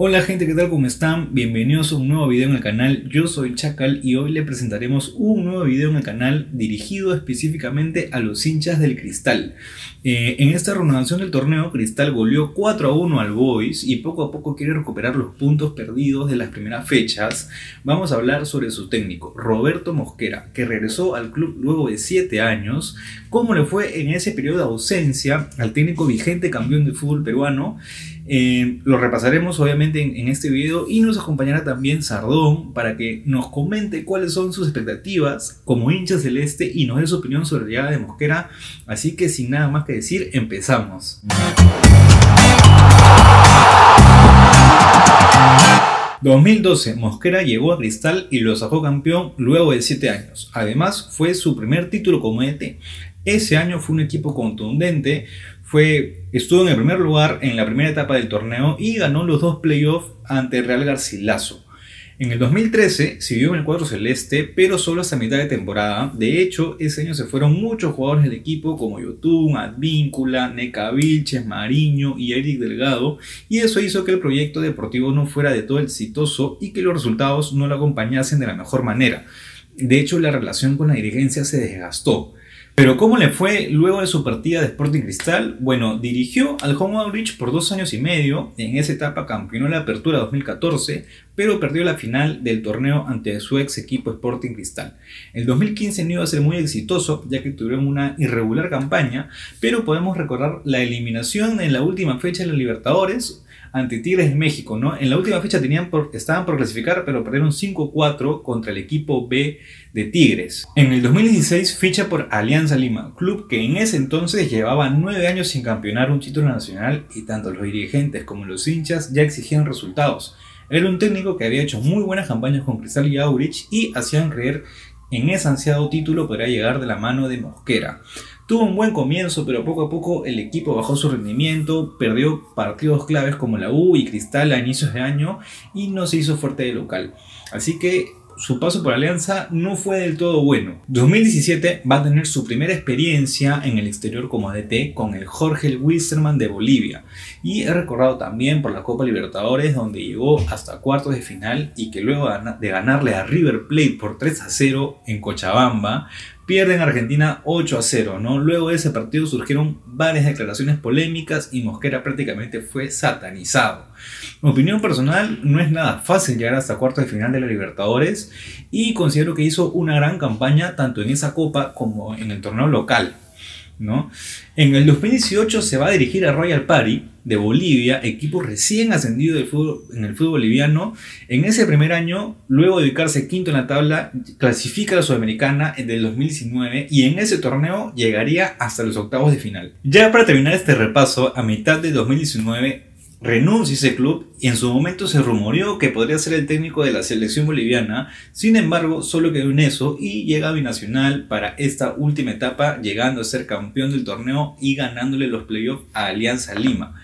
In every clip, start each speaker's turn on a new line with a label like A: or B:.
A: Hola gente, ¿qué tal? ¿Cómo están? Bienvenidos a un nuevo video en el canal. Yo soy Chacal y hoy le presentaremos un nuevo video en el canal dirigido específicamente a los hinchas del Cristal. Eh, en esta renovación del torneo, Cristal goleó 4 a 1 al Boys y poco a poco quiere recuperar los puntos perdidos de las primeras fechas. Vamos a hablar sobre su técnico, Roberto Mosquera, que regresó al club luego de 7 años. ¿Cómo le fue en ese periodo de ausencia al técnico vigente campeón de fútbol peruano? Eh, lo repasaremos obviamente en, este video y nos acompañará también Sardón para que nos comente cuáles son sus expectativas como hincha celeste y nos dé su opinión sobre la llegada de Mosquera. Así que sin nada más que decir, empezamos. 2012, Mosquera llegó a Cristal y lo sacó campeón luego de 7 años. Además, fue su primer título como ET. Ese año fue un equipo contundente, fue, estuvo en el primer lugar en la primera etapa del torneo y ganó los dos playoffs ante Real Garcilaso. En el 2013 siguió en el cuadro celeste, pero solo hasta mitad de temporada. De hecho, ese año se fueron muchos jugadores del equipo como Yotun, Advíncula, Neca Vilches, Mariño y Eric Delgado, y eso hizo que el proyecto deportivo no fuera de todo exitoso y que los resultados no lo acompañasen de la mejor manera. De hecho, la relación con la dirigencia se desgastó. Pero ¿cómo le fue luego de su partida de Sporting Cristal? Bueno, dirigió al Home Outreach por dos años y medio. En esa etapa campeonó la Apertura 2014, pero perdió la final del torneo ante su ex equipo Sporting Cristal. El 2015 no iba a ser muy exitoso, ya que tuvieron una irregular campaña, pero podemos recordar la eliminación en la última fecha de la Libertadores, ante Tigres de México, ¿no? En la última fecha tenían estaban por clasificar, pero perdieron 5-4 contra el equipo B de Tigres. En el 2016 ficha por Alianza Lima, club que en ese entonces llevaba 9 años sin campeonar un título nacional y tanto los dirigentes como los hinchas ya exigían resultados. Era un técnico que había hecho muy buenas campañas con Cristal y Aurich y hacían creer en ese ansiado título podría llegar de la mano de Mosquera. Tuvo un buen comienzo, pero poco a poco el equipo bajó su rendimiento, perdió partidos claves como la U y Cristal a inicios de año y no se hizo fuerte de local. Así que su paso por Alianza no fue del todo bueno. 2017 va a tener su primera experiencia en el exterior como ADT con el Jorge Wilstermann de Bolivia y es recordado también por la Copa Libertadores donde llegó hasta cuartos de final y que luego de ganarle a River Plate por 3 a 0 en Cochabamba Pierden Argentina 8 a 0, ¿no? Luego de ese partido surgieron varias declaraciones polémicas y Mosquera prácticamente fue satanizado. Mi opinión personal, no es nada fácil llegar hasta cuartos de final de la Libertadores y considero que hizo una gran campaña tanto en esa copa como en el torneo local. ¿No? En el 2018 se va a dirigir a Royal Party de Bolivia, equipo recién ascendido del en el fútbol boliviano. En ese primer año, luego de ubicarse quinto en la tabla, clasifica a la Sudamericana en el 2019 y en ese torneo llegaría hasta los octavos de final. Ya para terminar este repaso, a mitad de 2019 renuncia ese club y en su momento se rumoreó que podría ser el técnico de la selección boliviana, sin embargo solo quedó en eso y llega a Binacional para esta última etapa llegando a ser campeón del torneo y ganándole los playoffs a Alianza Lima.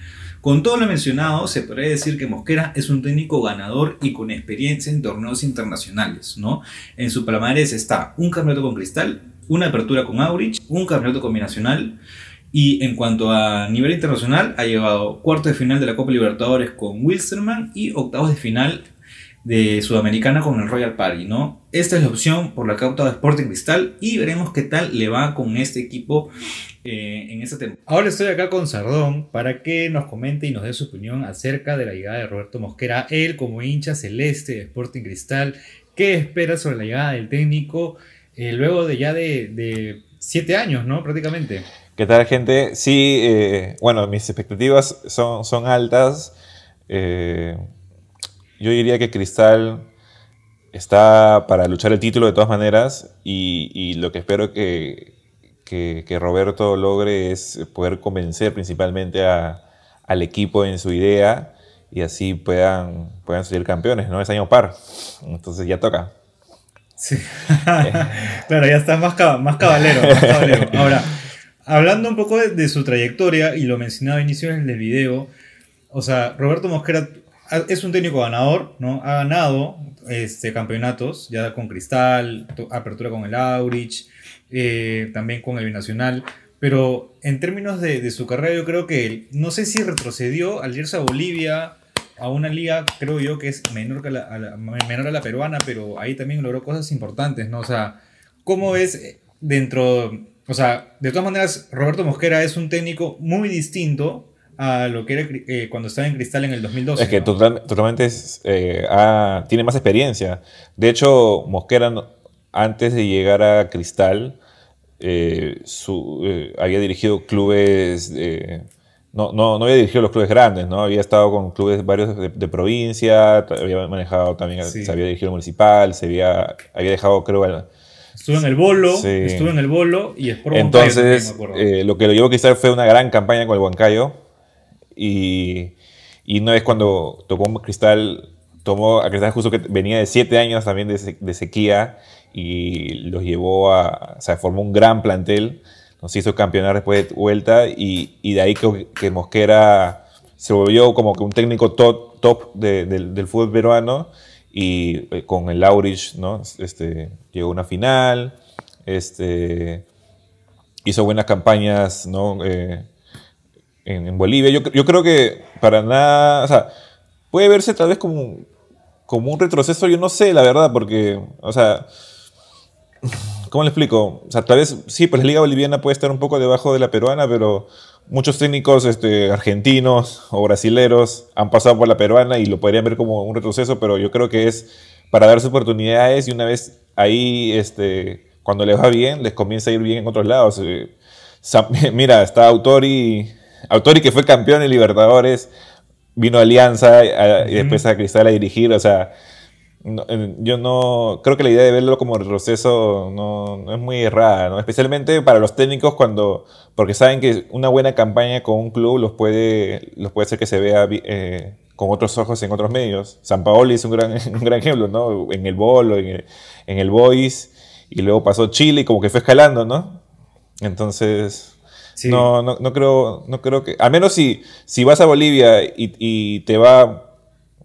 A: Con todo lo mencionado, se podría decir que Mosquera es un técnico ganador y con experiencia en torneos internacionales, ¿no? En su palmarés está un campeonato con Cristal, una apertura con Aurich, un campeonato combinacional, y en cuanto a nivel internacional, ha llegado cuarto de final de la Copa Libertadores con Wilstermann y octavos de final de Sudamericana con el Royal Party, ¿no? Esta es la opción por la cauta de Sporting Cristal y veremos qué tal le va con este equipo eh, en esta temporada. Ahora estoy acá con Sardón para que nos comente y nos dé su opinión acerca de la llegada de Roberto Mosquera, él como hincha celeste de Sporting Cristal, qué espera sobre la llegada del técnico eh, luego de ya de, de siete años, ¿no? Prácticamente.
B: ¿Qué tal, gente? Sí, eh, bueno, mis expectativas son, son altas. Eh, yo diría que Cristal está para luchar el título de todas maneras y, lo que espero que, que, Roberto logre es poder convencer principalmente al equipo en su idea y así puedan, puedan salir campeones, ¿no? Es año par, entonces ya toca.
A: Sí, claro, ya está más, más más cabalero. Ahora, hablando un poco de, su trayectoria, y lo mencionaba a inicios del video, o sea, Roberto Mosquera es un técnico ganador, ¿no? Ha ganado este, campeonatos, ya con Cristal, apertura con el Aurich, eh, también con el Binacional. Pero en términos de, su carrera, yo creo que no sé si retrocedió al irse a Bolivia a una liga, creo yo, que es menor, a la, peruana, pero ahí también logró cosas importantes, ¿no? O sea, ¿cómo ves eh, dentro, o sea, de todas maneras, Roberto Mosquera es un técnico muy distinto a lo que era eh, cuando estaba en Cristal en el 2012.
B: Es que
A: ¿no?
B: total, totalmente es, eh, ha- tiene más experiencia. De hecho, Mosquera, antes de llegar a Cristal, eh, su- eh, había dirigido clubes, no, no, no había dirigido los clubes grandes, ¿no? Había estado con clubes varios de, de provincia, había manejado también,
A: Sí.
B: se había dirigido el municipal, se había, había dejado, creo, al-
A: Estuvo en el bolo,
B: Sí.
A: estuvo en el bolo y Huancayo también,
B: Entonces,
A: me acuerdo.
B: eh, lo que lo llevó a Cristal fue una gran campaña con el Huancayo. Y, y una vez cuando tocó Cristal, tomó a Cristal justo que venía de siete años también de, se- de sequía y los llevó a. O sea, formó un gran plantel. Nos hizo campeonar después de vuelta y, y de ahí que, que Mosquera se volvió como que un técnico top, top de- del, del fútbol peruano y eh, con el Laurich, ¿no? Este, llegó a una final, este, hizo buenas campañas, ¿no? Eh, en, en Bolivia. Yo, yo creo que para nada, o sea, puede verse tal vez como, como un retroceso, yo no sé, la verdad, porque, o sea, ¿cómo le explico? O sea, tal vez, sí, pues la liga boliviana puede estar un poco debajo de la peruana, pero muchos técnicos este, argentinos o brasileros han pasado por la peruana y lo podrían ver como un retroceso, pero yo creo que es para darse oportunidades y una vez ahí, este, cuando les va bien, les comienza a ir bien en otros lados. Eh, Mira, está Autori, Autori que fue campeón en Libertadores, vino a Alianza y después a Cristal a dirigir, o sea, no, yo no creo que la idea de verlo como retroceso no, no es muy errada, ¿no? especialmente para los técnicos cuando, porque saben que una buena campaña con un club los puede, los puede hacer que se vea eh, con otros ojos en otros medios. San Paoli es un gran, un gran ejemplo, ¿no? En el Bolo, en el, en el Boys, y luego pasó Chile y como que fue escalando, ¿no? Entonces,
A: Sí.
B: no, no, no creo, no creo que. Al menos si, si vas a Bolivia y, y te va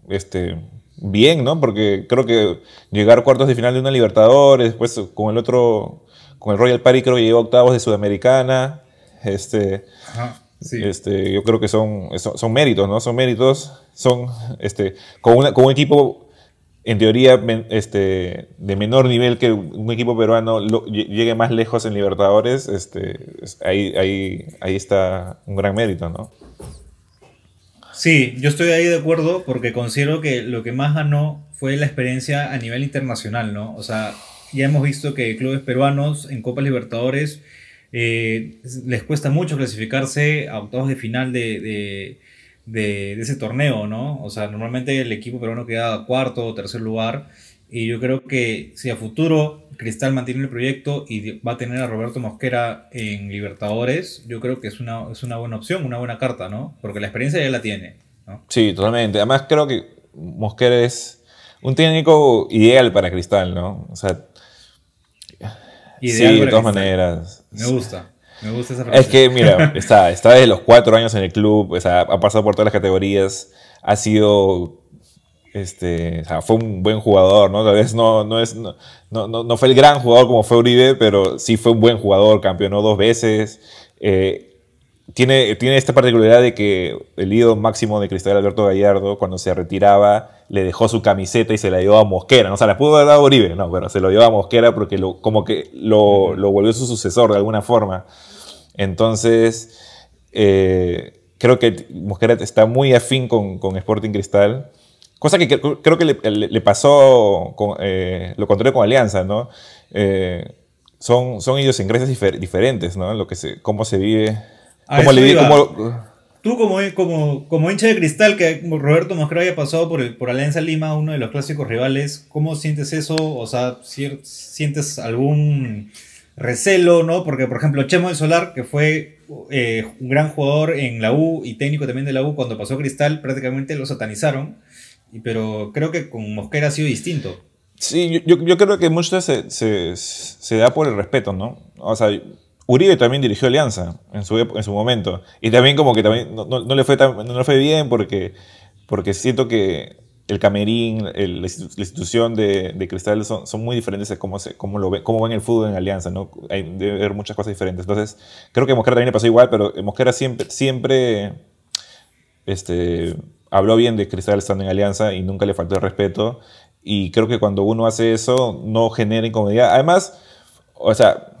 B: este, bien, ¿no? Porque creo que llegar a cuartos de final de una Libertadores, después con el otro, con el Royal Party creo que llegó a octavos de Sudamericana. Este,
A: Ajá, sí.
B: este, yo creo que son, son, son méritos, ¿no? Son méritos. Son este, con, una- con un equipo, en teoría, este, de menor nivel que un equipo peruano lo- lle- llegue más lejos en Libertadores, este, es- ahí, ahí, ahí está un gran mérito, ¿no?
A: Sí, yo estoy ahí de acuerdo porque considero que lo que más ganó fue la experiencia a nivel internacional, ¿no? O sea, ya hemos visto que clubes peruanos en Copa Libertadores eh, les cuesta mucho clasificarse a octavos de final de, de- de- de ese torneo, ¿no? O sea, normalmente el equipo peruano queda cuarto o tercer lugar y yo creo que si a futuro Cristal mantiene el proyecto y va a tener a Roberto Mosquera en Libertadores, yo creo que es una, es una buena opción, una buena carta, ¿no? Porque la experiencia ya la tiene, ¿no?
B: Sí, totalmente. Además, creo que Mosquera es un técnico ideal para Cristal, ¿no? O sea,
A: Ideal
B: sí, de todas
A: Cristal.
B: maneras.
A: Me gusta, me gusta esa
B: Es
A: frase.
B: que, mira, está, está desde los cuatro años en el club, o sea, ha pasado por todas las categorías, ha sido, este, o sea, fue un buen jugador, ¿no? Tal vez no, no, es, no, no, no- fue el gran jugador como fue Uribe, pero sí fue un buen jugador, campeonó dos veces. eh, tiene, tiene esta particularidad de que el ídolo máximo de Cristal Alberto Gallardo, cuando se retiraba, le dejó su camiseta y se la dio a Mosquera. ¿no? O sea, la pudo haber dado a Uribe, no, pero se lo dio a Mosquera porque lo, como que lo, lo volvió su sucesor de alguna forma. Entonces, eh, creo que Mosquera está muy afín con, con Sporting Cristal. Cosa que cre- creo que le, pasó con, eh, lo contrario con Alianza, ¿no? Eh, son, son idiosincrasias difer- diferentes, ¿no? Lo que se, cómo se vive.
A: A
B: Cómo le vi-
A: iba.
B: cómo-
A: Tú como, como, como hincha de cristal, que Roberto Mosquera haya pasado por, el- por Alianza Lima, uno de los clásicos rivales, ¿cómo sientes eso? O sea, si- ¿sientes algún recelo, no? Porque, por ejemplo, Chemo del Solar, que fue eh, un gran jugador en la U y técnico también de la U, cuando pasó a Cristal, prácticamente lo satanizaron. Pero creo que con Mosquera ha sido distinto.
B: Sí, yo, yo- creo que mucho se, se, se da por el respeto, ¿no? O sea, Uribe también dirigió Alianza en su, en su momento. Y también como que también no, no- no le, fue tan- no le fue bien porque, porque siento que el camerín, el- la institu- la institución de, de Cristal son, son muy diferentes a cómo, se, cómo, lo ve, cómo ven el fútbol en Alianza, ¿no? Hay, debe haber muchas cosas diferentes. Entonces, creo que Mosquera también le pasó igual, pero Mosquera siempre, siempre este, habló bien de Cristal estando en Alianza y nunca le faltó el respeto. Y creo que cuando uno hace eso, no genera incomodidad. Además, o sea,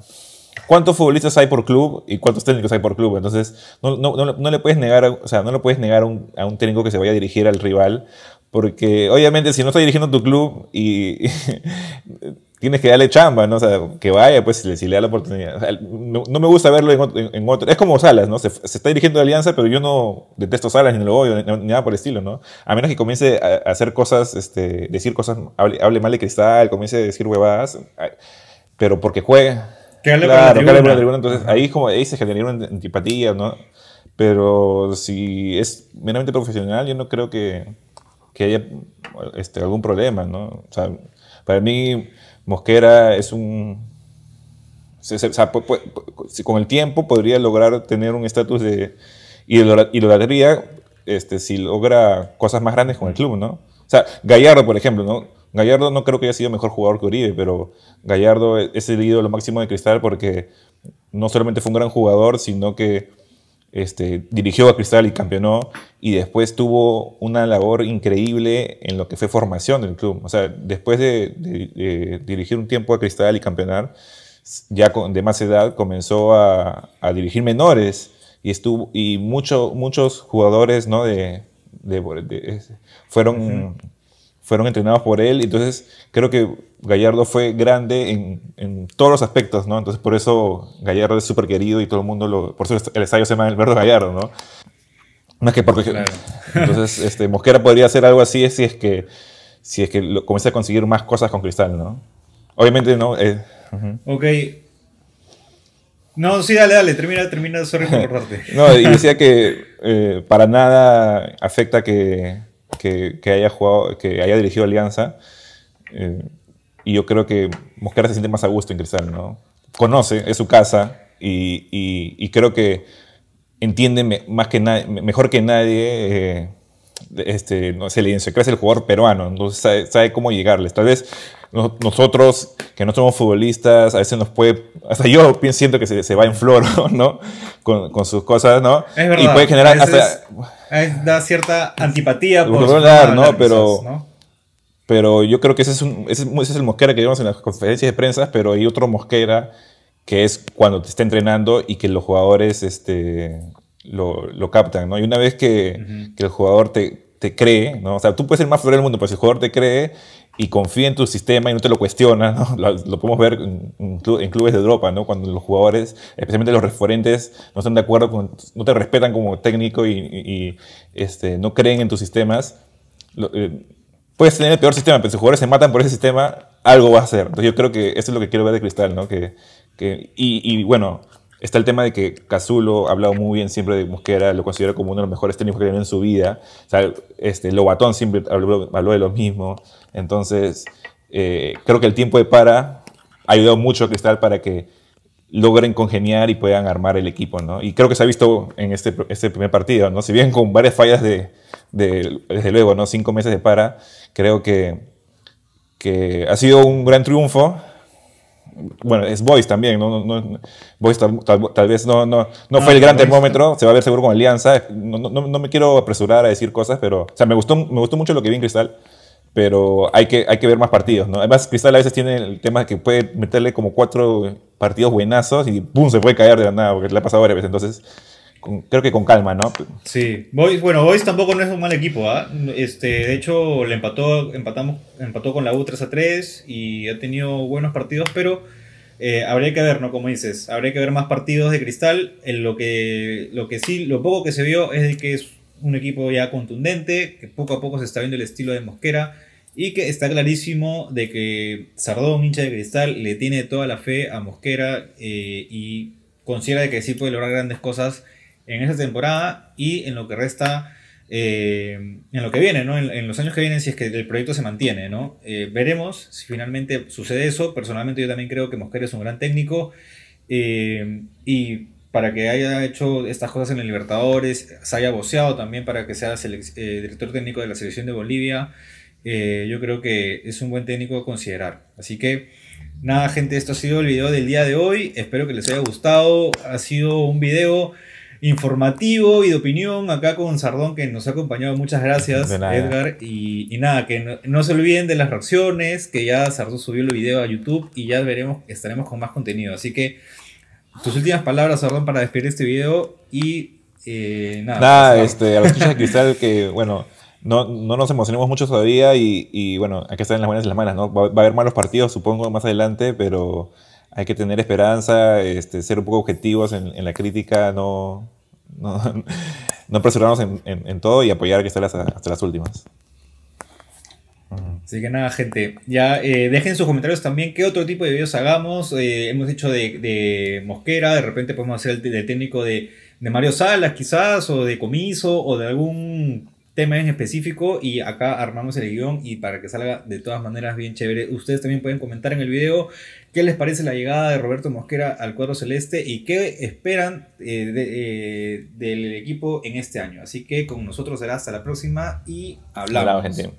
B: ¿cuántos futbolistas hay por club y cuántos técnicos hay por club? Entonces, no, no, no, le puedes negar, o sea, no le puedes negar un, a un técnico que se vaya a dirigir al rival porque obviamente si no está dirigiendo tu club y tienes que darle chamba, ¿no? O sea, que vaya, pues, si le, da la oportunidad. no, me gusta verlo en, otro. Es como Salas, ¿no? Se, está dirigiendo a Alianza, pero yo no detesto Salas ni lo odio, ni, nada por el estilo, ¿no? A menos que comience a, hacer cosas, este, decir cosas, hable, mal de cristal, comience a decir huevadas, pero porque juega.
A: Que hable claro,
B: hable por la tribuna. Entonces, ahí, como, ahí se genera una antipatía, ¿no? Pero si es meramente profesional, yo no creo que que haya este, algún problema, ¿no? O sea, para mí Mosquera es un... con el tiempo podría lograr tener un estatus de idolatría este, si logra cosas más grandes con el club, ¿no? O sea, Gallardo, por ejemplo, ¿no? Gallardo no creo que haya sido mejor jugador que Uribe, pero Gallardo es el ídolo máximo de Cristal porque no solamente fue un gran jugador, sino que este, dirigió a Cristal y campeonó, y después tuvo una labor increíble en lo que fue formación del club. O sea, después de, dirigir un tiempo a Cristal y campeonar, ya con, de más edad comenzó a, dirigir menores y, estuvo, y mucho, muchos jugadores ¿no? de, fueron fueron entrenados por él. Entonces, creo que Gallardo fue grande en, en todos los aspectos, ¿no? Entonces, por eso Gallardo es súper querido y todo el mundo lo. Por eso el estadio se llama Alberto Gallardo, ¿no? Más que porque. Entonces, este, Mosquera podría hacer algo así si es que, si es que lo, comienza a conseguir más cosas con Cristal, ¿no? Obviamente, ¿no? Eh,
A: Ok. No, sí, dale, dale, termina, termina, sorry por cortarte.
B: no, y decía que eh, para nada afecta que que, haya jugado, que haya dirigido Alianza. Eh, y yo creo que Mosquera se siente más a gusto en Cristal, ¿no? Conoce, es su casa y, y, creo que entiende más que mejor que nadie eh, este, no sé, le es el jugador peruano, entonces sabe, cómo llegarles. Tal vez nosotros, que no somos futbolistas, a veces nos puede, hasta yo siento que se, se va en flor, ¿no? Con, con, sus cosas, ¿no?
A: Es verdad. Y
B: puede generar
A: hasta... da cierta antipatía
B: por verdad, ¿no? Pero, pero yo creo que ese es, un, ese, es el mosquera que vemos en las conferencias de prensa, pero hay otro mosquera que es cuando te está entrenando y que los jugadores este, lo, lo captan, ¿no? Y una vez que, que el jugador te, te, cree, ¿no? O sea, tú puedes ser más flor del mundo, pero si el jugador te cree y confía en tu sistema y no te lo cuestiona, ¿no? lo, podemos ver en, clubes de Europa, ¿no? Cuando los jugadores, especialmente los referentes, no están de acuerdo, con, no te respetan como técnico y, y, este, no creen en tus sistemas. Eh, puedes tener el peor sistema, pero si los jugadores se matan por ese sistema, algo va a hacer. Entonces yo creo que eso es lo que quiero ver de Cristal, ¿no? Que, que y, y bueno, Está el tema de que Cazulo ha hablado muy bien siempre de Mosquera, lo considera como uno de los mejores técnicos que tiene en su vida. O sea, este, Lobatón siempre habló, de lo mismo. Entonces, eh, creo que el tiempo de para ha ayudado mucho a Cristal para que logren congeniar y puedan armar el equipo, ¿no? Y creo que se ha visto en este, este primer partido, ¿no? Si bien con varias fallas de, de, desde luego, ¿no? Cinco meses de para, creo que, que ha sido un gran triunfo bueno, es Boys también, ¿no? no, Boys tal, vez no, no, no ah, fue el gran termómetro, se va a ver seguro con Alianza. No, no, me quiero apresurar a decir cosas, pero, o sea, me gustó, me gustó mucho lo que vi en Cristal, pero hay que, hay que ver más partidos, ¿no? Además, Cristal a veces tiene el tema de que puede meterle como cuatro partidos buenazos y ¡pum! se puede caer de la nada, porque le ha pasado varias veces. Entonces, creo que con calma, ¿no?
A: Sí, Boys, bueno, Boys tampoco no es un mal equipo, ¿ah? Este, de hecho, le empató, empatamos, empató con la U 3 a 3 y ha tenido buenos partidos, pero eh, habría que ver, ¿no? Como dices, habría que ver más partidos de Cristal. En lo que, lo que sí, lo poco que se vio es de que es un equipo ya contundente, que poco a poco se está viendo el estilo de Mosquera y que está clarísimo de que Sardón, hincha de Cristal, le tiene toda la fe a Mosquera eh, y considera de que sí puede lograr grandes cosas en esta temporada y en lo que resta, eh, en lo que viene, ¿no? En, los años que vienen, si es que el proyecto se mantiene, ¿no? Eh, veremos si finalmente sucede eso. Personalmente yo también creo que Mosquera es un gran técnico eh, y para que haya hecho estas cosas en el Libertadores, se haya boceado también para que sea director técnico de la selección de Bolivia, yo creo que es un buen técnico a considerar. Así que... Nada, gente, esto ha sido el video del día de hoy. Espero que les haya gustado. Ha sido un video informativo y de opinión acá con Sardón que nos ha acompañado. Muchas gracias, Edgar. Y, nada, que no, se olviden de las reacciones, que ya Sardón subió el video a YouTube y ya veremos, estaremos con más contenido. Así que tus últimas palabras, Sardón, para despedir este video y eh, nada.
B: Nada, este, a los de cristal que, bueno, no, no, nos emocionemos mucho todavía y, y, bueno, hay que estar en las buenas y las malas, ¿no? Va, va a haber malos partidos, supongo, más adelante, pero hay que tener esperanza, este, ser un poco objetivos en, la crítica, no, no, no apresurarnos en, todo y apoyar que esté hasta, hasta las últimas.
A: Así que nada, gente, ya eh, dejen sus comentarios también qué otro tipo de videos hagamos. Eh, hemos hecho de, Mosquera, de repente podemos hacer el, técnico de Mario Salas quizás, o de Comiso, o de algún tema en específico y acá armamos el guion y para que salga de todas maneras bien chévere. Ustedes también pueden comentar en el video qué les parece la llegada de Roberto Mosquera al cuadro celeste y qué esperan eh, eh, del equipo en este año. Así que con nosotros será hasta la próxima y hablamos.
B: gente.